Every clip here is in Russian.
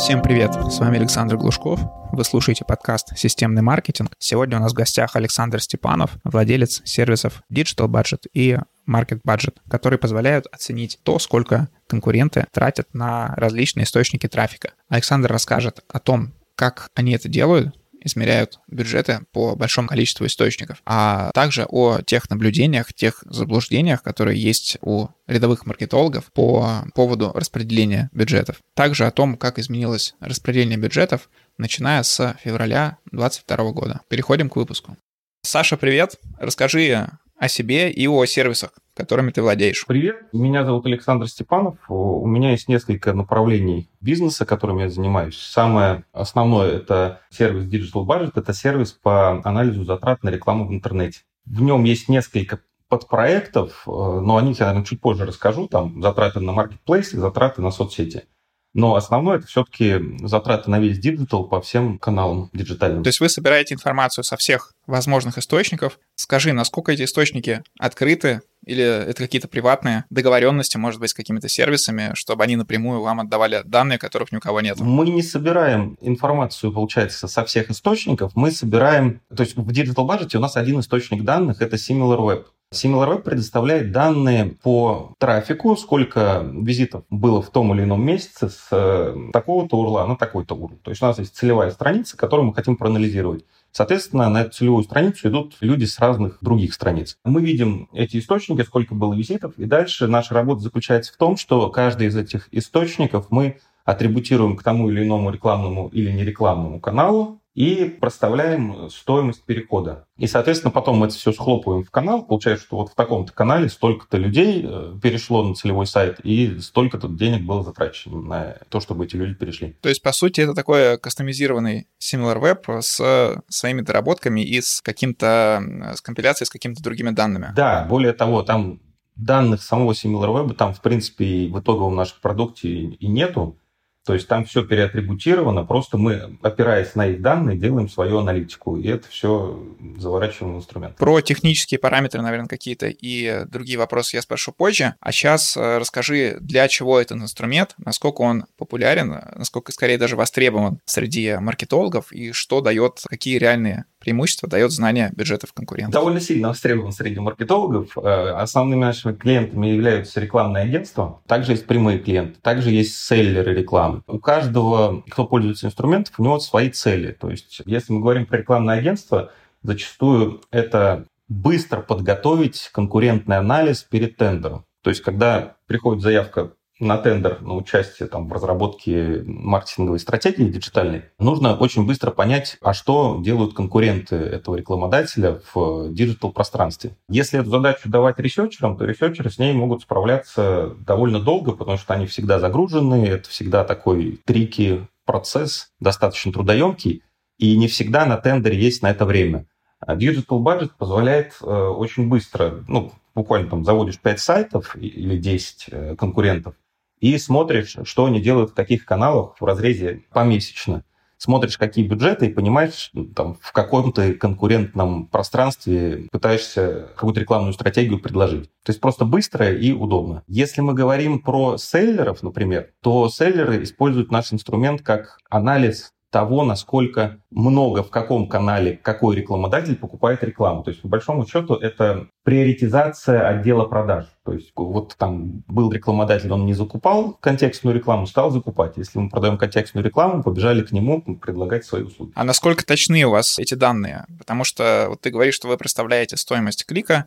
Всем привет, с вами Александр Глушков. Вы слушаете подкаст «Системный маркетинг». Сегодня у нас в гостях Александр Степанов, владелец сервисов Digital Budget и Market Budget, которые позволяют оценить то, сколько конкуренты тратят на различные источники трафика. Александр расскажет о том, как они это делают, измеряют бюджеты по большому количеству источников, а также о тех наблюдениях, тех заблуждениях, которые есть у рядовых маркетологов по поводу распределения бюджетов. Также о том, как изменилось распределение бюджетов, начиная с февраля 2022 года. Переходим к выпуску. Саша, привет. Расскажи о себе и о сервисах, которыми ты владеешь. Привет, меня зовут Александр Степанов. У меня есть несколько направлений бизнеса, которыми я занимаюсь. Самое основное – это сервис Digital Budget. Это сервис по анализу затрат на рекламу в интернете. В нем есть несколько подпроектов, э, но о них я, наверное, чуть позже расскажу. Там затраты на маркетплейсы, затраты на соцсети. Но основное это все-таки затраты на весь диджитал по всем каналам диджитальным. То есть вы собираете информацию со всех возможных источников. Скажи, насколько эти источники открыты, или это какие-то приватные договоренности, может быть, с какими-то сервисами, чтобы они напрямую вам отдавали данные, которых ни у кого нет? Мы не собираем информацию, получается, со всех источников. Мы собираем... То есть в Digital Budget у нас один источник данных — это SimilarWeb. SimilarWeb предоставляет данные по трафику, сколько визитов было в том или ином месяце с э, такого-то урла на такой-то урл. То есть у нас есть целевая страница, которую мы хотим проанализировать. Соответственно, на эту целевую страницу идут люди с разных других страниц. Мы видим эти источники, сколько было визитов, и дальше наша работа заключается в том, что каждый из этих источников мы атрибутируем к тому или иному рекламному или нерекламному каналу, и проставляем стоимость перехода. И, соответственно, потом мы это все схлопываем в канал. Получается, что вот в таком-то канале столько-то людей э, перешло на целевой сайт, и столько-то денег было затрачено на то, чтобы эти люди перешли. То есть, по сути, это такой кастомизированный SimilarWeb с своими доработками и с каким-то, с компиляцией с какими-то другими данными. Да, более того, там данных самого SimilarWeb там, в принципе, в итоговом нашем продукте и нету. То есть там все переатрибутировано, просто мы, опираясь на их данные, делаем свою аналитику, и это все заворачиваем в инструмент. Про технические параметры, наверное, какие-то и другие вопросы я спрошу позже. А сейчас э, расскажи, для чего этот инструмент, насколько он популярен, насколько скорее даже востребован среди маркетологов, и что дает, какие реальные преимущество дает знание бюджетов конкурентов. Довольно сильно востребован среди маркетологов. Э, основными нашими клиентами являются рекламные агентства. Также есть прямые клиенты. Также есть селлеры рекламы. У каждого, кто пользуется инструментом, у него свои цели. То есть, если мы говорим про рекламное агентство, зачастую это быстро подготовить конкурентный анализ перед тендером. То есть, когда приходит заявка на тендер, на участие там, в разработке маркетинговой стратегии диджитальной, нужно очень быстро понять, а что делают конкуренты этого рекламодателя в digital-пространстве. Если эту задачу давать ресерчерам, то ресерчеры с ней могут справляться довольно долго, потому что они всегда загружены, это всегда такой tricky процесс, достаточно трудоемкий, и не всегда на тендере есть на это время. А Digital Budget позволяет э, очень быстро, ну, буквально там заводишь 5 сайтов или 10 э, конкурентов, и смотришь, что они делают в каких каналах в разрезе помесячно. Смотришь, какие бюджеты, и понимаешь, там, в каком-то конкурентном пространстве пытаешься какую-то рекламную стратегию предложить. То есть просто быстро и удобно. Если мы говорим про селлеров, например, то селлеры используют наш инструмент как анализ того, насколько много в каком канале какой рекламодатель покупает рекламу. То есть, по большому счету, это приоритизация отдела продаж. То есть, вот там был рекламодатель, он не закупал контекстную рекламу, стал закупать. Если мы продаем контекстную рекламу, побежали к нему предлагать свои услуги. А насколько точны у вас эти данные? Потому что вот ты говоришь, что вы представляете стоимость клика,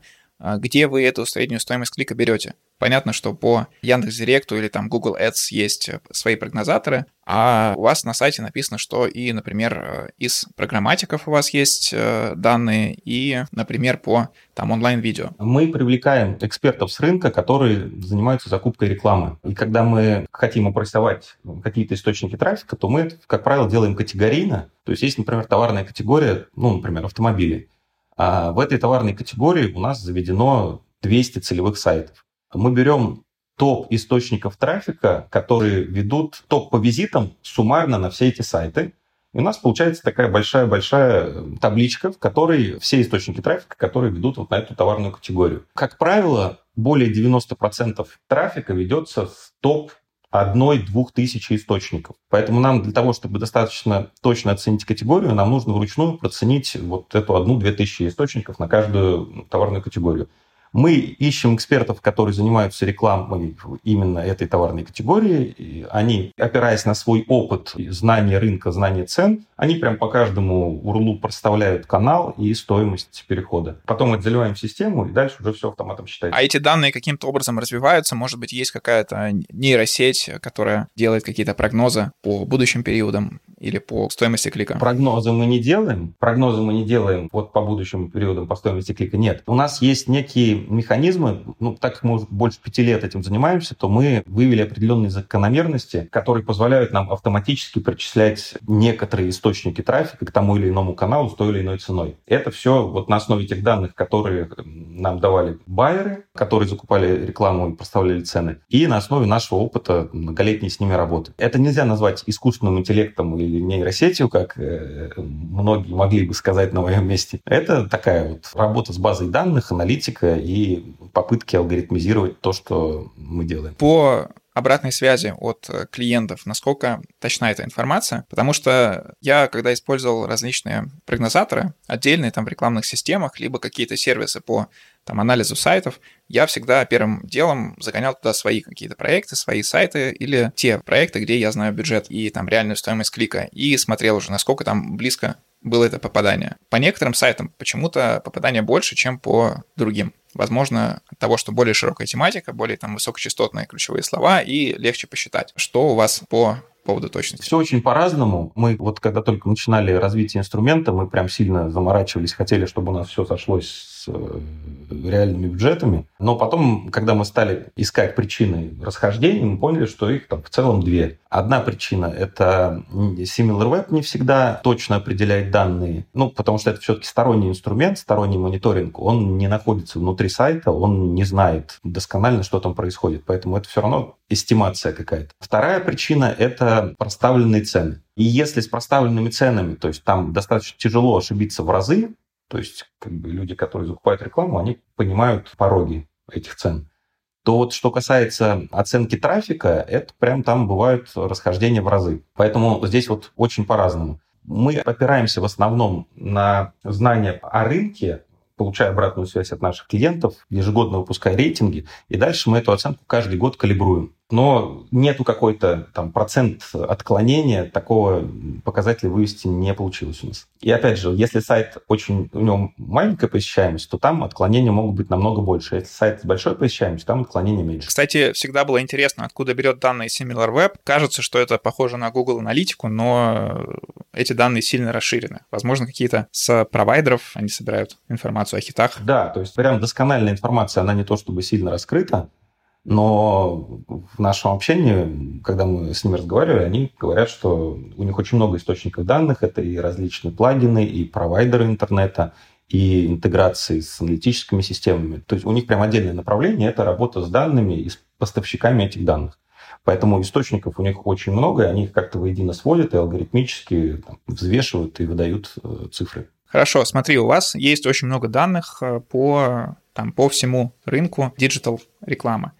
где вы эту среднюю стоимость клика берете. Понятно, что по Яндекс.Директу или там Google Ads есть свои прогнозаторы, а у вас на сайте написано, что и, например, из программатиков у вас есть э, данные, и, например, по там онлайн-видео. Мы привлекаем экспертов с рынка, которые занимаются закупкой рекламы. И когда мы хотим опросовать какие-то источники трафика, то мы, как правило, делаем категорийно. То есть есть, например, товарная категория, ну, например, автомобили. А в этой товарной категории у нас заведено 200 целевых сайтов. Мы берем топ источников трафика, которые ведут топ по визитам суммарно на все эти сайты. И у нас получается такая большая-большая табличка, в которой все источники трафика, которые ведут вот на эту товарную категорию. Как правило, более 90% трафика ведется с топ одной-двух тысяч источников. Поэтому нам для того, чтобы достаточно точно оценить категорию, нам нужно вручную проценить вот эту одну-две тысячи источников на каждую товарную категорию. Мы ищем экспертов, которые занимаются рекламой именно этой товарной категории. Они, опираясь на свой опыт, знание рынка, знание цен, они прям по каждому урлу проставляют канал и стоимость перехода. Потом мы заливаем в систему, и дальше уже все автоматом считается. А эти данные каким-то образом развиваются? Может быть, есть какая-то нейросеть, которая делает какие-то прогнозы по будущим периодам или по стоимости клика? Прогнозы мы не делаем. Прогнозы мы не делаем вот по будущим периодам по стоимости клика. Нет. У нас есть некие механизмы, ну, так как мы уже больше пяти лет этим занимаемся, то мы вывели определенные закономерности, которые позволяют нам автоматически причислять некоторые источники трафика к тому или иному каналу с той или иной ценой. Это все вот на основе тех данных, которые нам давали байеры, которые закупали рекламу и проставляли цены, и на основе нашего опыта многолетней с ними работы. Это нельзя назвать искусственным интеллектом или нейросетью, как э, многие могли бы сказать на моем месте. Это такая вот работа с базой данных, аналитика и попытки алгоритмизировать то, что мы делаем. По обратной связи от клиентов, насколько точна эта информация, потому что я, когда использовал различные прогнозаторы, отдельные там в рекламных системах, либо какие-то сервисы по там, анализу сайтов, я всегда первым делом загонял туда свои какие-то проекты, свои сайты или те проекты, где я знаю бюджет и там реальную стоимость клика, и смотрел уже, насколько там близко было это попадание. По некоторым сайтам почему-то попадание больше, чем по другим. Возможно, от того, что более широкая тематика, более там высокочастотные ключевые слова и легче посчитать, что у вас по поводу точности? Все очень по-разному. Мы вот когда только начинали развитие инструмента, мы прям сильно заморачивались, хотели, чтобы у нас все сошлось э, реальными бюджетами. Но потом, когда мы стали искать причины расхождений, мы поняли, что их там в целом две. Одна причина – это SimilarWeb не всегда точно определяет данные, ну, потому что это все-таки сторонний инструмент, сторонний мониторинг, он не находится внутри сайта, он не знает досконально, что там происходит, поэтому это все равно эстимация какая-то. Вторая причина – это проставленные цены. И если с проставленными ценами, то есть там достаточно тяжело ошибиться в разы, то есть как бы люди, которые закупают рекламу, они понимают пороги этих цен. То вот что касается оценки трафика, это прям там бывают расхождения в разы. Поэтому здесь вот очень по-разному. Мы опираемся в основном на знания о рынке, получая обратную связь от наших клиентов, ежегодно выпуская рейтинги, и дальше мы эту оценку каждый год калибруем но нету какой-то там процент отклонения, такого показателя вывести не получилось у нас. И опять же, если сайт очень, у него маленькая посещаемость, то там отклонения могут быть намного больше. Если сайт с большой посещаемостью, там отклонения меньше. Кстати, всегда было интересно, откуда берет данные SimilarWeb. Кажется, что это похоже на Google аналитику, но эти данные сильно расширены. Возможно, какие-то с провайдеров они собирают информацию о хитах. Да, то есть прям доскональная информация, она не то чтобы сильно раскрыта, но в нашем общении, когда мы с ними разговаривали, они говорят, что у них очень много источников данных. Это и различные плагины, и провайдеры интернета, и интеграции с аналитическими системами. То есть у них прям отдельное направление – это работа с данными и с поставщиками этих данных. Поэтому источников у них очень много, и они их как-то воедино сводят и алгоритмически там, взвешивают и выдают э, цифры. Хорошо, смотри, у вас есть очень много данных э, по, там, по всему рынку digital рекламы.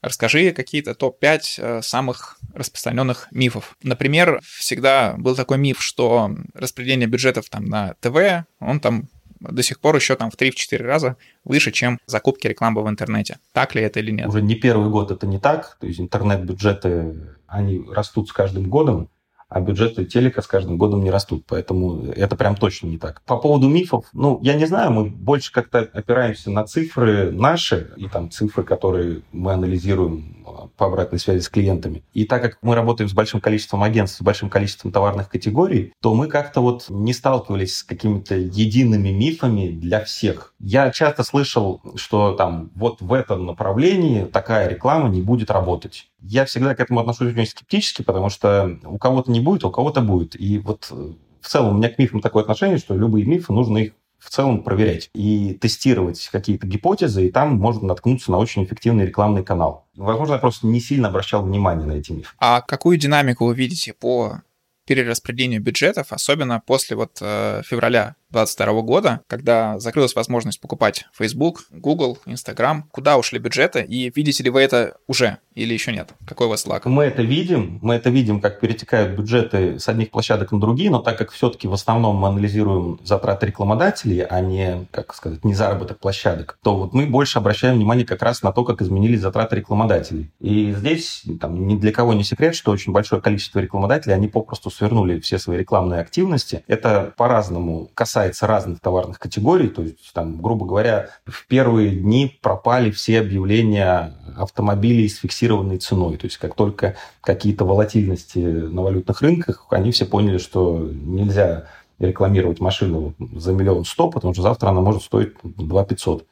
Расскажи какие-то топ-5 э, самых распространенных мифов. Например, всегда был такой миф, что распределение бюджетов там на ТВ, он там до сих пор еще там в 3-4 раза выше, чем закупки рекламы в интернете. Так ли это или нет? Уже не первый год это не так. То есть интернет-бюджеты, они растут с каждым годом а бюджеты телека с каждым годом не растут. Поэтому это прям точно не так. По поводу мифов, ну, я не знаю, мы больше как-то опираемся на цифры наши и там цифры, которые мы анализируем по обратной связи с клиентами. И так как мы работаем с большим количеством агентств, с большим количеством товарных категорий, то мы как-то вот не сталкивались с какими-то едиными мифами для всех. Я часто слышал, что там вот в этом направлении такая реклама не будет работать. Я всегда к этому отношусь очень скептически, потому что у кого-то не будет, у кого-то будет. И вот э, в целом у меня к мифам такое отношение, что любые мифы нужно их в целом проверять и тестировать какие-то гипотезы, и там можно наткнуться на очень эффективный рекламный канал. Возможно, я просто не сильно обращал внимание на эти мифы. А какую динамику вы видите по перераспределению бюджетов, особенно после вот э, февраля 2022 года, когда закрылась возможность покупать Facebook, Google, Instagram. Куда ушли бюджеты и видите ли вы это уже или еще нет? Какой у вас лак? Мы это видим, мы это видим, как перетекают бюджеты с одних площадок на другие, но так как все-таки в основном мы анализируем затраты рекламодателей, а не, как сказать, не заработок площадок, то вот мы больше обращаем внимание как раз на то, как изменились затраты рекламодателей. И здесь там, ни для кого не секрет, что очень большое количество рекламодателей, они попросту свернули все свои рекламные активности. Это по-разному касается разных товарных категорий, то есть, там, грубо говоря, в первые дни пропали все объявления автомобилей с фиксированной ценой. То есть как только какие-то волатильности на валютных рынках, они все поняли, что нельзя рекламировать машину за миллион сто, потому что завтра она может стоить 2 500.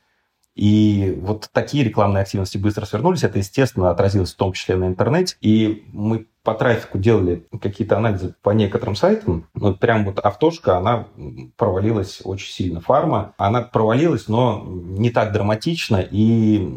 И вот такие рекламные активности быстро свернулись. Это, естественно, отразилось в том числе на интернете. И мы по трафику делали какие-то анализы по некоторым сайтам. Вот прям вот автошка, она провалилась очень сильно. Фарма, она провалилась, но не так драматично. И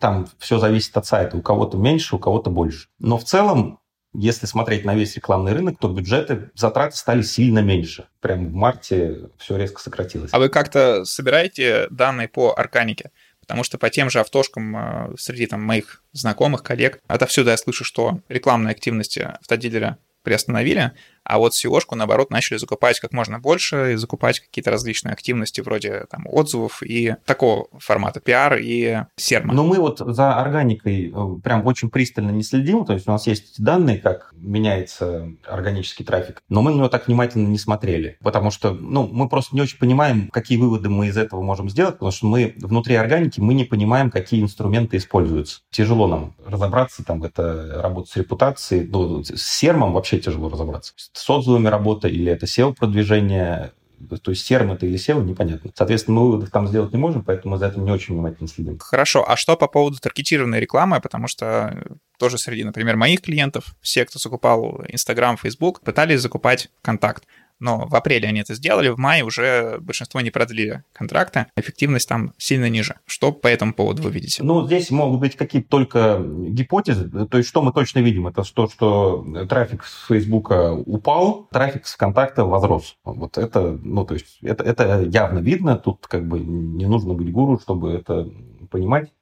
там все зависит от сайта. У кого-то меньше, у кого-то больше. Но в целом если смотреть на весь рекламный рынок, то бюджеты, затраты стали сильно меньше. Прямо в марте все резко сократилось. А вы как-то собираете данные по органике? Потому что по тем же автошкам э, среди там, моих знакомых, коллег, отовсюду я слышу, что рекламные активности автодилера приостановили, а вот SEO-шку, наоборот, начали закупать как можно больше и закупать какие-то различные активности вроде там отзывов и такого формата пиар и серма. Но мы вот за органикой э, прям очень пристально не следим, то есть у нас есть данные, как меняется органический трафик, но мы на него так внимательно не смотрели, потому что ну, мы просто не очень понимаем, какие выводы мы из этого можем сделать, потому что мы внутри органики мы не понимаем, какие инструменты используются. Тяжело нам разобраться, там это работа с репутацией, ну, с сермом вообще тяжело разобраться с отзывами работа или это SEO-продвижение, то есть серм это или SEO, непонятно. Соответственно, мы выводов там сделать не можем, поэтому за этим не очень внимательно следим. Хорошо, а что по поводу таргетированной рекламы? Потому что тоже среди, например, моих клиентов, все, кто закупал Instagram, Facebook, пытались закупать контакт но в апреле они это сделали, в мае уже большинство не продлили контракты, эффективность там сильно ниже. Что по этому поводу вы видите? Ну, здесь могут быть какие-то только гипотезы. То есть, что мы точно видим, это то, что трафик с Фейсбука упал, трафик с ВКонтакта возрос. Вот это, ну, то есть, это, это явно видно, тут как бы не нужно быть гуру, чтобы это понимать.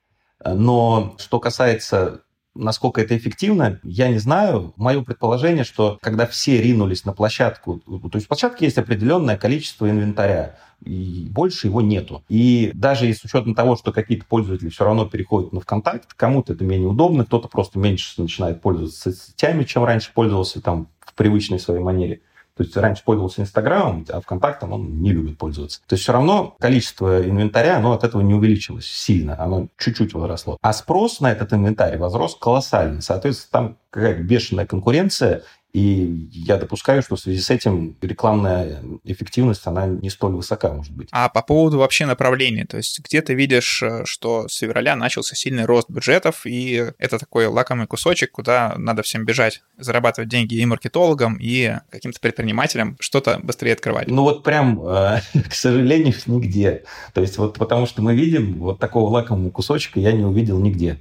Но что касается Насколько это эффективно, я не знаю. Мое предположение, что когда все ринулись на площадку, то есть в площадке есть определенное количество инвентаря, и больше его нету. И даже с учетом того, что какие-то пользователи все равно переходят на ВКонтакт, кому-то это менее удобно, кто-то просто меньше начинает пользоваться соцсетями, чем раньше пользовался там в привычной своей манере. То есть раньше пользовался Инстаграмом, а ВКонтактом он не любит пользоваться. То есть все равно количество инвентаря, оно от этого не увеличилось сильно, оно чуть-чуть возросло. А спрос на этот инвентарь возрос колоссально. Соответственно, там какая-то бешеная конкуренция, и я допускаю, что в связи с этим рекламная эффективность, она не столь высока, может быть. А по поводу вообще направления, то есть где ты видишь, э, что с февраля начался сильный рост бюджетов, и это такой лакомый кусочек, куда надо всем бежать, зарабатывать деньги и маркетологам, и каким-то предпринимателям, что-то быстрее открывать? Ну вот прям, э, к сожалению, нигде. То есть вот потому что мы видим, вот такого лакомого кусочка я не увидел нигде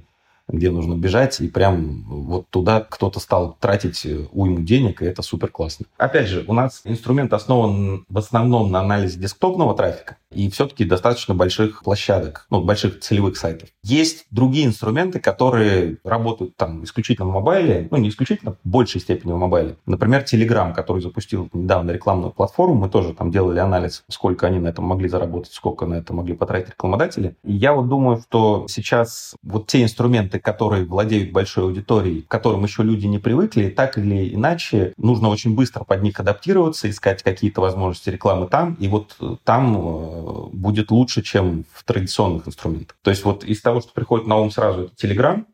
где нужно бежать, и прям вот туда кто-то стал тратить э, уйму денег, и это супер классно. Опять же, у нас инструмент основан в основном на анализе десктопного трафика, и все-таки достаточно больших площадок, ну, больших целевых сайтов. Есть другие инструменты, которые работают там исключительно в мобайле, ну, не исключительно, в большей степени в мобайле. Например, Telegram, который запустил недавно рекламную платформу, мы тоже там делали анализ, сколько они на этом могли заработать, сколько на это могли потратить рекламодатели. И я вот думаю, что сейчас вот те инструменты, которые владеют большой аудиторией, к которым еще люди не привыкли, так или иначе нужно очень быстро под них адаптироваться, искать какие-то возможности рекламы там, и вот там э, будет лучше, чем в традиционных инструментах. То есть вот из того, что приходит на ум сразу, это Telegram,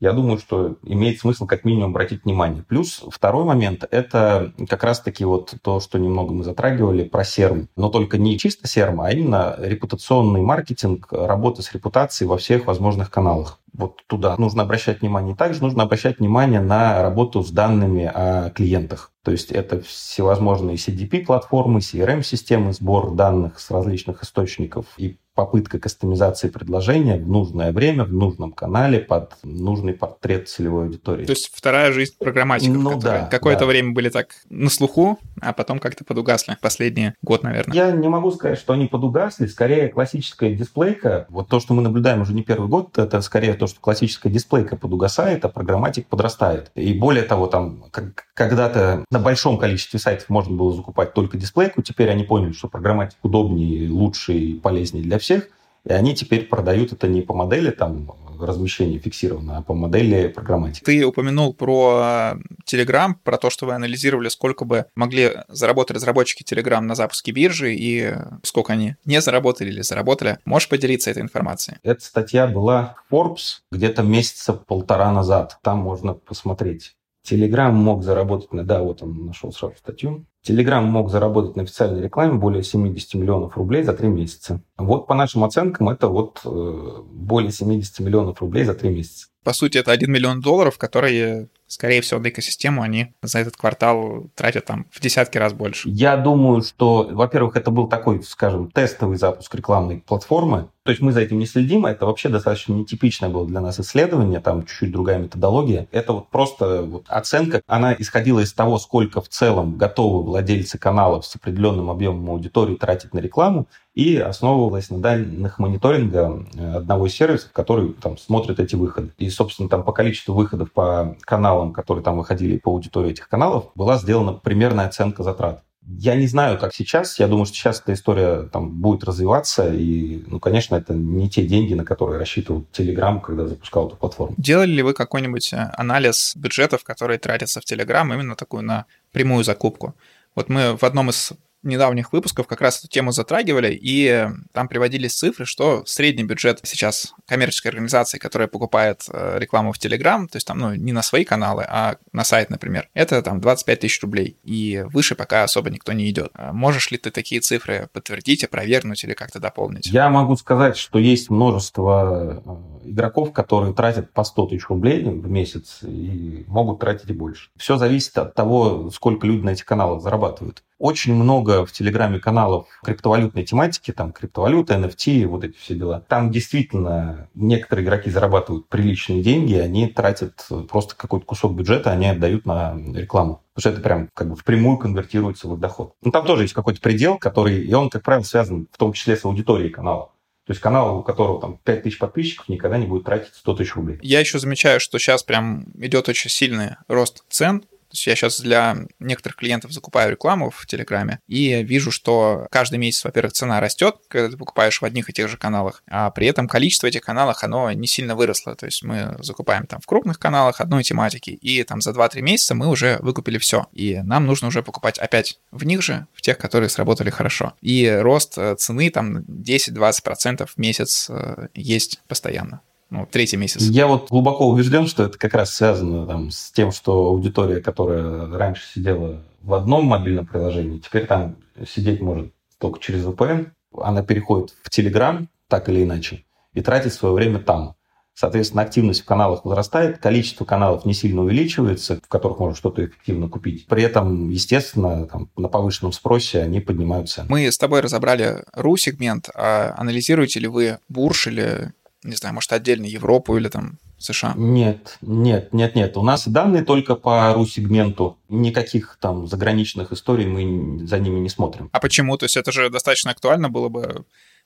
я думаю, что имеет смысл как минимум обратить внимание. Плюс второй момент – это как раз-таки вот то, что немного мы затрагивали про серм. Но только не чисто серм, а именно репутационный маркетинг, работа с репутацией во всех возможных каналах. Вот туда нужно обращать внимание. Также нужно обращать внимание на работу с данными о клиентах. То есть это всевозможные CDP-платформы, CRM-системы, сбор данных с различных источников и попытка кастомизации предложения в нужное время, в нужном канале, под нужный портрет целевой аудитории. То есть вторая жизнь программатиков, ну, которые да, какое-то да. время были так на слуху, а потом как-то подугасли. Последний год, наверное. Я не могу сказать, что они подугасли. Скорее, классическая дисплейка, вот то, что мы наблюдаем уже не первый год, это скорее то, что классическая дисплейка подугасает, а программатик подрастает. И более того, там когда-то на большом количестве сайтов можно было закупать только дисплейку, теперь они поняли, что программатик удобнее, лучше и полезнее для всех и они теперь продают это не по модели там размещения фиксированно, а по модели программатики. Ты упомянул про Telegram, про то, что вы анализировали, сколько бы могли заработать разработчики Telegram на запуске биржи и сколько они не заработали или заработали. Можешь поделиться этой информацией? Эта статья была в Forbes где-то месяца полтора назад. Там можно посмотреть. Telegram мог заработать, на, да, вот он нашел сразу статью. Telegram мог заработать на официальной рекламе более 70 миллионов рублей за три месяца. Вот по нашим оценкам это вот э, более 70 миллионов рублей за три месяца. По сути, это 1 миллион долларов, которые скорее всего, на экосистему они за этот квартал тратят там в десятки раз больше. Я думаю, что, во-первых, это был такой, скажем, тестовый запуск рекламной платформы. То есть мы за этим не следим, а это вообще достаточно нетипичное было для нас исследование, там чуть-чуть другая методология. Это вот просто вот оценка, она исходила из того, сколько в целом готовы владельцы каналов с определенным объемом аудитории тратить на рекламу, и основывалась на данных мониторинга э, одного из сервисов, который там смотрит эти выходы. И, собственно, там по количеству выходов по каналам которые там выходили по аудитории этих каналов, была сделана примерная оценка затрат. Я не знаю, как сейчас. Я думаю, что сейчас эта история там будет развиваться. И, ну, конечно, это не те деньги, на которые рассчитывал Telegram, когда запускал эту платформу. Делали ли вы какой-нибудь э, анализ бюджетов, которые тратятся в Telegram, именно такую на прямую закупку? Вот мы в одном из недавних выпусков как раз эту тему затрагивали, и там приводились цифры, что средний бюджет сейчас коммерческой организации, которая покупает э, рекламу в Telegram, то есть там, ну, не на свои каналы, а на сайт, например, это там 25 тысяч рублей, и выше пока особо никто не идет. А можешь ли ты такие цифры подтвердить, опровергнуть или как-то дополнить? Я могу сказать, что есть множество э, игроков, которые тратят по 100 тысяч рублей в месяц и могут тратить и больше. Все зависит от того, сколько люди на этих каналах зарабатывают. Очень много в Телеграме каналов криптовалютной тематики, там криптовалюта, NFT, вот эти все дела. Там действительно некоторые игроки зарабатывают приличные деньги, они тратят просто какой-то кусок бюджета, они отдают на рекламу. Потому что это прям как бы впрямую конвертируется в их доход. Ну, там тоже есть какой-то предел, который, и он, как правило, связан в том числе с аудиторией канала. То есть канал, у которого там 5 тысяч подписчиков, никогда не будет тратить 100 тысяч рублей. Я еще замечаю, что сейчас прям идет очень сильный рост цен то есть я сейчас для некоторых клиентов закупаю рекламу в Телеграме и вижу, что каждый месяц, во-первых, цена растет, когда ты покупаешь в одних и тех же каналах, а при этом количество этих каналов, оно не сильно выросло. То есть мы закупаем там в крупных каналах одной тематики, и там за 2-3 месяца мы уже выкупили все. И нам нужно уже покупать опять в них же, в тех, которые сработали хорошо. И рост э, цены там 10-20% в месяц э, есть постоянно ну, третий месяц. Я вот глубоко убежден, что это как раз связано там, с тем, что аудитория, которая раньше сидела в одном мобильном приложении, теперь там сидеть может только через VPN, она переходит в Telegram, так или иначе, и тратит свое время там. Соответственно, активность в каналах возрастает, количество каналов не сильно увеличивается, в которых можно что-то эффективно купить. При этом, естественно, там, на повышенном спросе они поднимают цены. Мы с тобой разобрали RU-сегмент. А анализируете ли вы бурж или не знаю, может, отдельно Европу или там США? Нет, нет, нет, нет. У нас данные только по ру-сегменту. Никаких там заграничных историй мы за ними не смотрим. А почему? То есть это же достаточно актуально было бы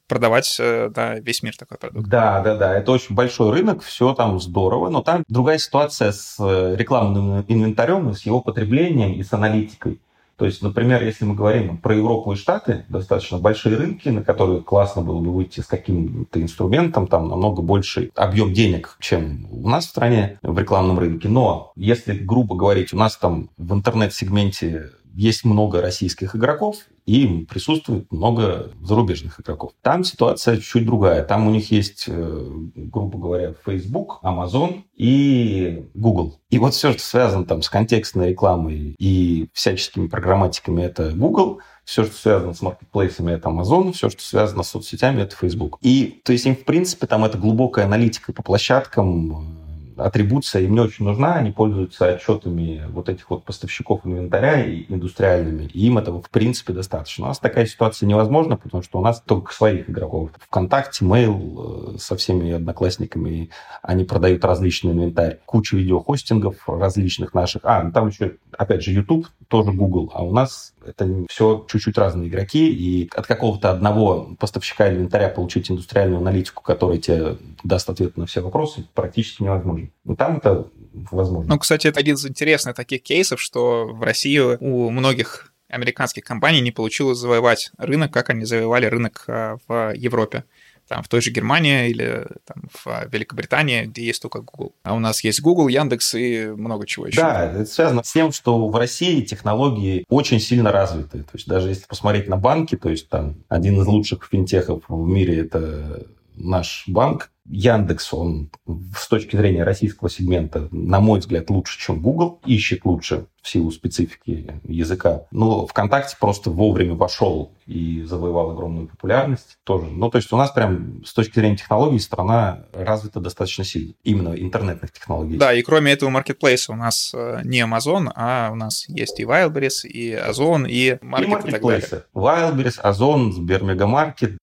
продавать э, да, весь мир такой продукт. Да, да, да. Это очень большой рынок, все там здорово, но там другая ситуация с э, рекламным инвентарем, с его потреблением и с аналитикой. То есть, например, если мы говорим про Европу и Штаты, достаточно большие рынки, на которые классно было бы выйти с каким-то инструментом, там намного больше объем денег, чем у нас в стране в рекламном рынке. Но если грубо говорить, у нас там в интернет-сегменте есть много российских игроков, и присутствует много зарубежных игроков. Там ситуация чуть-чуть другая. Там у них есть, э, грубо говоря, Facebook, Amazon и Google. И вот все, что связано там с контекстной рекламой и всяческими программатиками, это Google – все, что связано с маркетплейсами, это Amazon, все, что связано с соцсетями, это Facebook. И, то есть, им, в принципе, там это глубокая аналитика по площадкам, атрибуция им не очень нужна, они пользуются отчетами вот этих вот поставщиков инвентаря и индустриальными, и им этого в принципе достаточно. У нас такая ситуация невозможна, потому что у нас только своих игроков. ВКонтакте, Mail э, со всеми одноклассниками, они продают различный инвентарь, кучу видеохостингов различных наших. А, ну там еще, опять же, YouTube, тоже Google, а у нас это все чуть-чуть разные игроки, и от какого-то одного поставщика инвентаря получить индустриальную аналитику, которая тебе даст ответ на все вопросы, практически невозможно. Но там это возможно. Ну, кстати, это один из интересных таких кейсов, что в России у многих американских компаний не получилось завоевать рынок, как они завоевали рынок а, в Европе там, в той же Германии или там, в Великобритании, где есть только Google. А у нас есть Google, Яндекс и много чего еще. Да, это связано с тем, что в России технологии очень сильно развиты. То есть даже если посмотреть на банки, то есть там один из лучших финтехов в мире это наш банк, Яндекс, он с точки зрения российского сегмента, на мой взгляд, лучше, чем Google, ищет лучше в силу специфики языка. Но ВКонтакте просто вовремя вошел и завоевал огромную популярность тоже. Ну, то есть у нас прям с точки зрения технологий страна развита достаточно сильно. Именно интернетных технологий. Да, и кроме этого маркетплейса у нас э, не Amazon, а у нас есть и Wildberries, и Озон, и Market и, маркетплейсы. и Wildberries, Озон, Сбермегамаркет,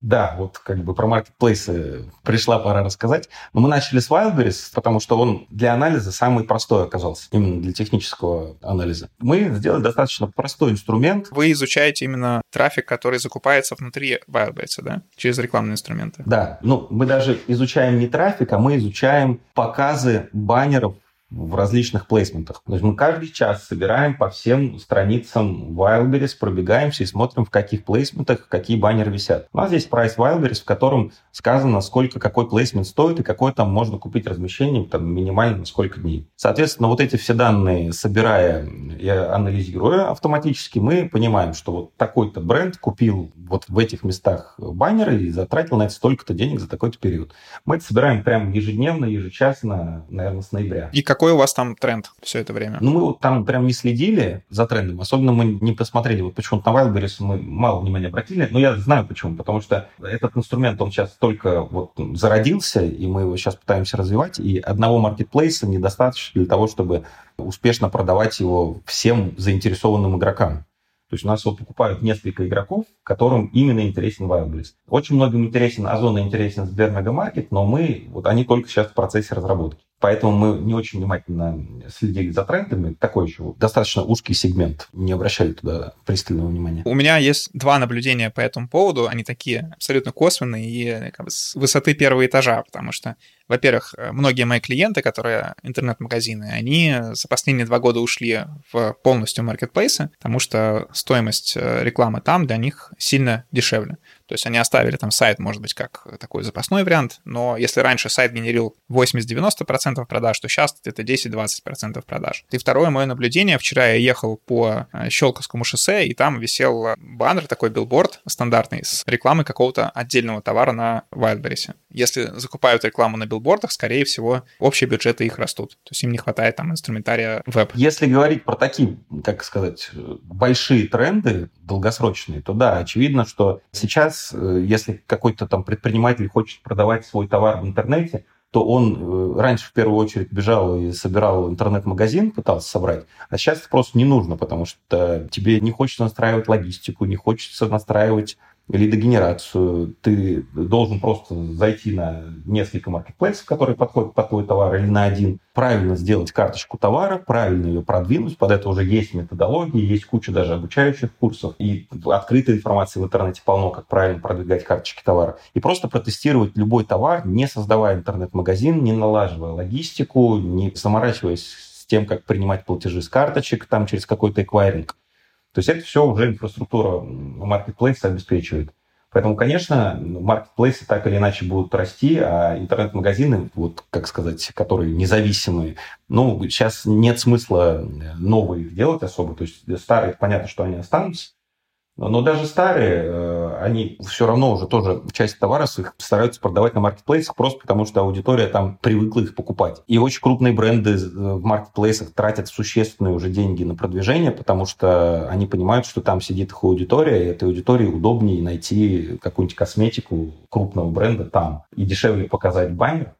да, вот как бы про маркетплейсы пришла пора рассказать. Но мы начали с Wildberries, потому что он для анализа самый простой оказался, именно для технического анализа. Мы сделали достаточно простой инструмент. Вы изучаете именно трафик, который закупается внутри Wildberries, да? Через рекламные инструменты. Да, ну мы даже изучаем не трафик, а мы изучаем показы баннеров в различных плейсментах. То есть мы каждый час собираем по всем страницам Wildberries, пробегаемся и смотрим, в каких плейсментах какие баннеры висят. У нас есть прайс Wildberries, в котором сказано, сколько какой плейсмент стоит и какой там можно купить размещение там, минимально на сколько дней. Соответственно, вот эти все данные, собирая и анализируя автоматически, мы понимаем, что вот такой-то бренд купил вот в этих местах баннеры и затратил на это столько-то денег за такой-то период. Мы это собираем прямо ежедневно, ежечасно, наверное, с ноября. И как какой у вас там тренд все это время? Ну, мы вот там прям не следили за трендом. Особенно мы не посмотрели, вот почему-то на Wildberries мы мало внимания обратили. Но я знаю почему. Потому что этот инструмент, он сейчас только вот зародился, и мы его сейчас пытаемся развивать. И одного маркетплейса недостаточно для того, чтобы успешно продавать его всем заинтересованным игрокам. То есть у нас его покупают несколько игроков, которым именно интересен Wildberries. Очень многим интересен Озон и интересен Сбер Маркет, но мы, вот они только сейчас в процессе разработки. Поэтому мы не очень внимательно следили за трендами. Такой еще достаточно узкий сегмент. Не обращали туда пристального внимания. У меня есть два наблюдения по этому поводу. Они такие абсолютно косвенные и как бы, с высоты первого этажа, потому что во-первых, многие мои клиенты, которые интернет-магазины, они за последние два года ушли в полностью маркетплейсы, потому что стоимость э, рекламы там для них сильно дешевле. То есть они оставили там сайт, может быть, как такой запасной вариант, но если раньше сайт генерил 80-90% продаж, то сейчас это 10-20% продаж. И второе мое наблюдение, вчера я ехал по э, Щелковскому шоссе, и там висел баннер, такой билборд стандартный, с рекламой какого-то отдельного товара на Wildberries. Если закупают рекламу на билбордах, скорее всего, общие бюджеты их растут. То есть им не хватает там инструментария веб. Если говорить про такие, как сказать, большие тренды долгосрочные, то да, очевидно, что сейчас Э, если какой-то там предприниматель хочет продавать свой товар в интернете, то он э, раньше в первую очередь бежал и собирал интернет-магазин, пытался собрать, а сейчас это просто не нужно, потому что тебе не хочется настраивать логистику, не хочется настраивать лидогенерацию. Ты должен просто зайти на несколько маркетплейсов, которые подходят под твой товар, или на один, правильно сделать карточку товара, правильно ее продвинуть. Под это уже есть методологии, есть куча даже обучающих курсов. И открытой информации в интернете полно, как правильно продвигать карточки товара. И просто протестировать любой товар, не создавая интернет-магазин, не налаживая логистику, не заморачиваясь с тем, как принимать платежи с карточек там через какой-то эквайринг. То есть это все уже инфраструктура маркетплейса обеспечивает. Поэтому, конечно, маркетплейсы так или иначе будут расти, а интернет-магазины, вот, как сказать, которые независимые, ну, сейчас нет смысла новые делать особо. То есть старые, понятно, что они останутся, Но даже старые, э, они все равно уже тоже часть товаров их стараются продавать на маркетплейсах просто потому, что аудитория там привыкла их покупать. И очень крупные бренды в маркетплейсах тратят существенные уже деньги на продвижение, потому что они понимают, что там сидит их аудитория, и этой аудитории удобнее найти какую-нибудь косметику крупного бренда там. И дешевле показать баннер,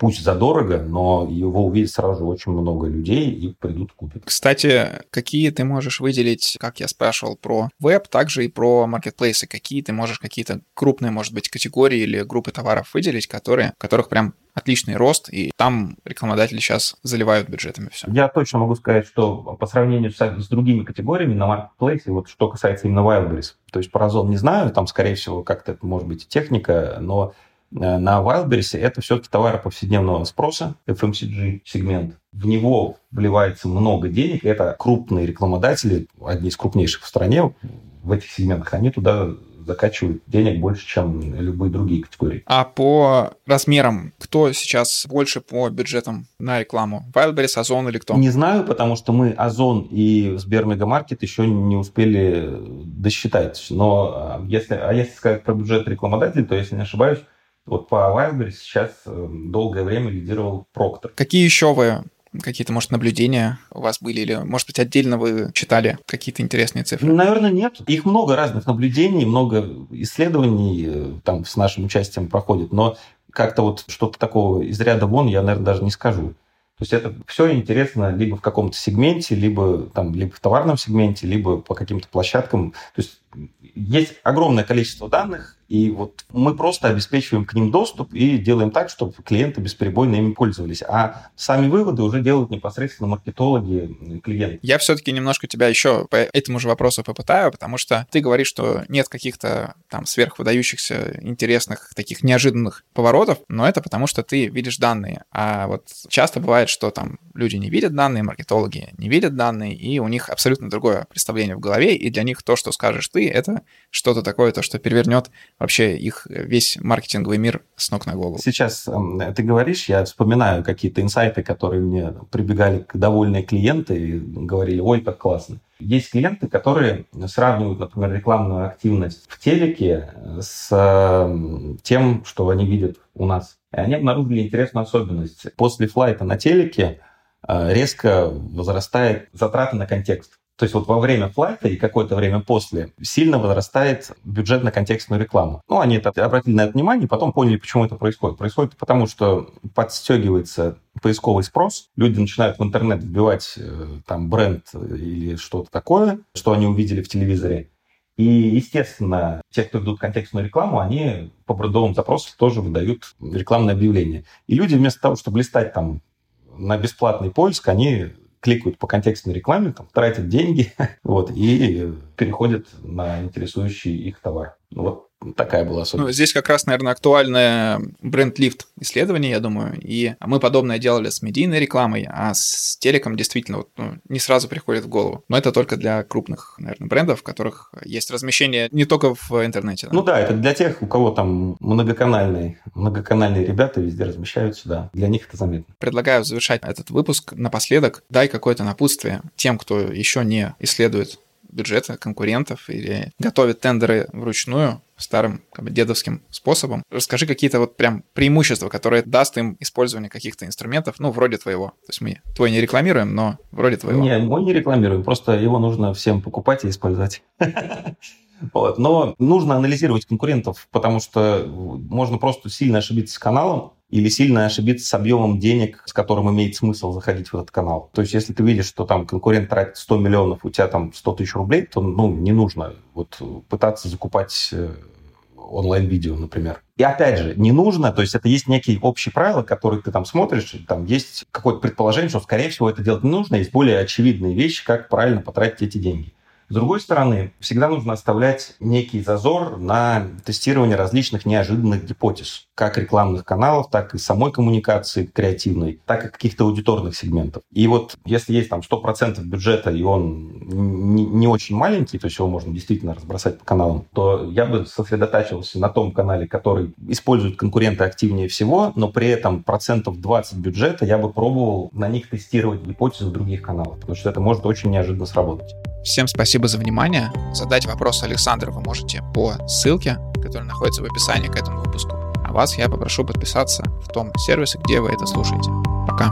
пусть задорого, но его увидит сразу очень много людей и придут купить. Кстати, какие ты можешь выделить, как я спрашивал про веб, также и про маркетплейсы, какие ты можешь какие-то крупные, может быть, категории или группы товаров выделить, которые, которых прям отличный рост, и там рекламодатели сейчас заливают бюджетами все. Я точно могу сказать, что по сравнению с, с другими категориями на маркетплейсе, вот что касается именно Wildberries, то есть про Озон не знаю, там, скорее всего, как-то это может быть техника, но на Wildberries это все-таки товары повседневного спроса, FMCG сегмент. В него вливается много денег. Это крупные рекламодатели, одни из крупнейших в стране в этих сегментах. Они туда закачивают денег больше, чем любые другие категории. А по размерам, кто сейчас больше по бюджетам на рекламу? Wildberries, Озон или кто? Не знаю, потому что мы Озон и Сбермегамаркет еще не успели досчитать. Но а, если, а если сказать про бюджет рекламодателей, то, если не ошибаюсь, вот по Wildberries сейчас э, долгое время лидировал Проктор. Какие еще вы какие-то, может, наблюдения у вас были, или, может быть, отдельно вы читали какие-то интересные цифры? Наверное, нет. Их много разных наблюдений, много исследований э, там с нашим участием проходит, но как-то вот что-то такого из ряда вон я, наверное, даже не скажу. То есть это все интересно либо в каком-то сегменте, либо, там, либо в товарном сегменте, либо по каким-то площадкам. То есть есть огромное количество данных, и вот мы просто обеспечиваем к ним доступ и делаем так, чтобы клиенты бесперебойно ими пользовались. А сами выводы уже делают непосредственно маркетологи клиенты. Я все-таки немножко тебя еще по этому же вопросу попытаю, потому что ты говоришь, что нет каких-то там сверхвыдающихся, интересных, таких неожиданных поворотов, но это потому, что ты видишь данные. А вот часто бывает, что там люди не видят данные, маркетологи не видят данные, и у них абсолютно другое представление в голове, и для них то, что скажешь ты, это что-то такое, то, что перевернет вообще их весь маркетинговый мир с ног на голову. Сейчас э, ты говоришь, я вспоминаю какие-то инсайты, которые мне прибегали довольные клиенты и говорили, ой, как классно. Есть клиенты, которые сравнивают, например, рекламную активность в телеке с э, тем, что они видят у нас. И они обнаружили интересную особенность. После флайта на телеке э, резко возрастает затраты на контекст. То есть вот во время флайта и какое-то время после сильно возрастает бюджет на контекстную рекламу. Ну, они это обратили на это внимание, потом поняли, почему это происходит. Происходит потому, что подстегивается поисковый спрос, люди начинают в интернет вбивать э, там бренд или что-то такое, что они увидели в телевизоре. И, естественно, те, кто ведут контекстную рекламу, они по брендовым запросам тоже выдают рекламное объявление. И люди вместо того, чтобы листать там на бесплатный поиск, они кликают по контекстной рекламе, там, тратят деньги вот, и переходят на интересующий их товар. Вот такая была особенность. Ну, здесь как раз, наверное, актуальное бренд-лифт исследование, я думаю. И мы подобное делали с медийной рекламой, а с телеком действительно вот, ну, не сразу приходит в голову. Но это только для крупных, наверное, брендов, у которых есть размещение не только в интернете. Да? Ну да, это для тех, у кого там многоканальные, многоканальные ребята везде размещаются, да. Для них это заметно. Предлагаю завершать этот выпуск напоследок. Дай какое-то напутствие тем, кто еще не исследует бюджета конкурентов или готовит тендеры вручную старым как бы, дедовским способом. Расскажи какие-то вот прям преимущества, которые даст им использование каких-то инструментов, ну, вроде твоего. То есть мы твой не рекламируем, но вроде твоего. Не, мой не рекламируем, просто его нужно всем покупать и использовать. Вот. Но нужно анализировать конкурентов, потому что можно просто сильно ошибиться с каналом, или сильно ошибиться с объемом денег, с которым имеет смысл заходить в этот канал. То есть, если ты видишь, что там конкурент тратит 100 миллионов, у тебя там 100 тысяч рублей, то ну, не нужно вот, пытаться закупать э, онлайн-видео, например. И опять же, не нужно, то есть это есть некие общие правила, которые ты там смотришь, там есть какое-то предположение, что, скорее всего, это делать не нужно, есть более очевидные вещи, как правильно потратить эти деньги. С другой стороны, всегда нужно оставлять некий зазор на тестирование различных неожиданных гипотез, как рекламных каналов, так и самой коммуникации креативной, так и каких-то аудиторных сегментов. И вот если есть там 100% бюджета, и он не, не очень маленький, то есть его можно действительно разбросать по каналам, то я бы сосредотачивался на том канале, который использует конкуренты активнее всего, но при этом процентов 20 бюджета я бы пробовал на них тестировать гипотезы других каналов, потому что это может очень неожиданно сработать. Всем спасибо за внимание. Задать вопрос Александру вы можете по ссылке, которая находится в описании к этому выпуску. А вас я попрошу подписаться в том сервисе, где вы это слушаете. Пока.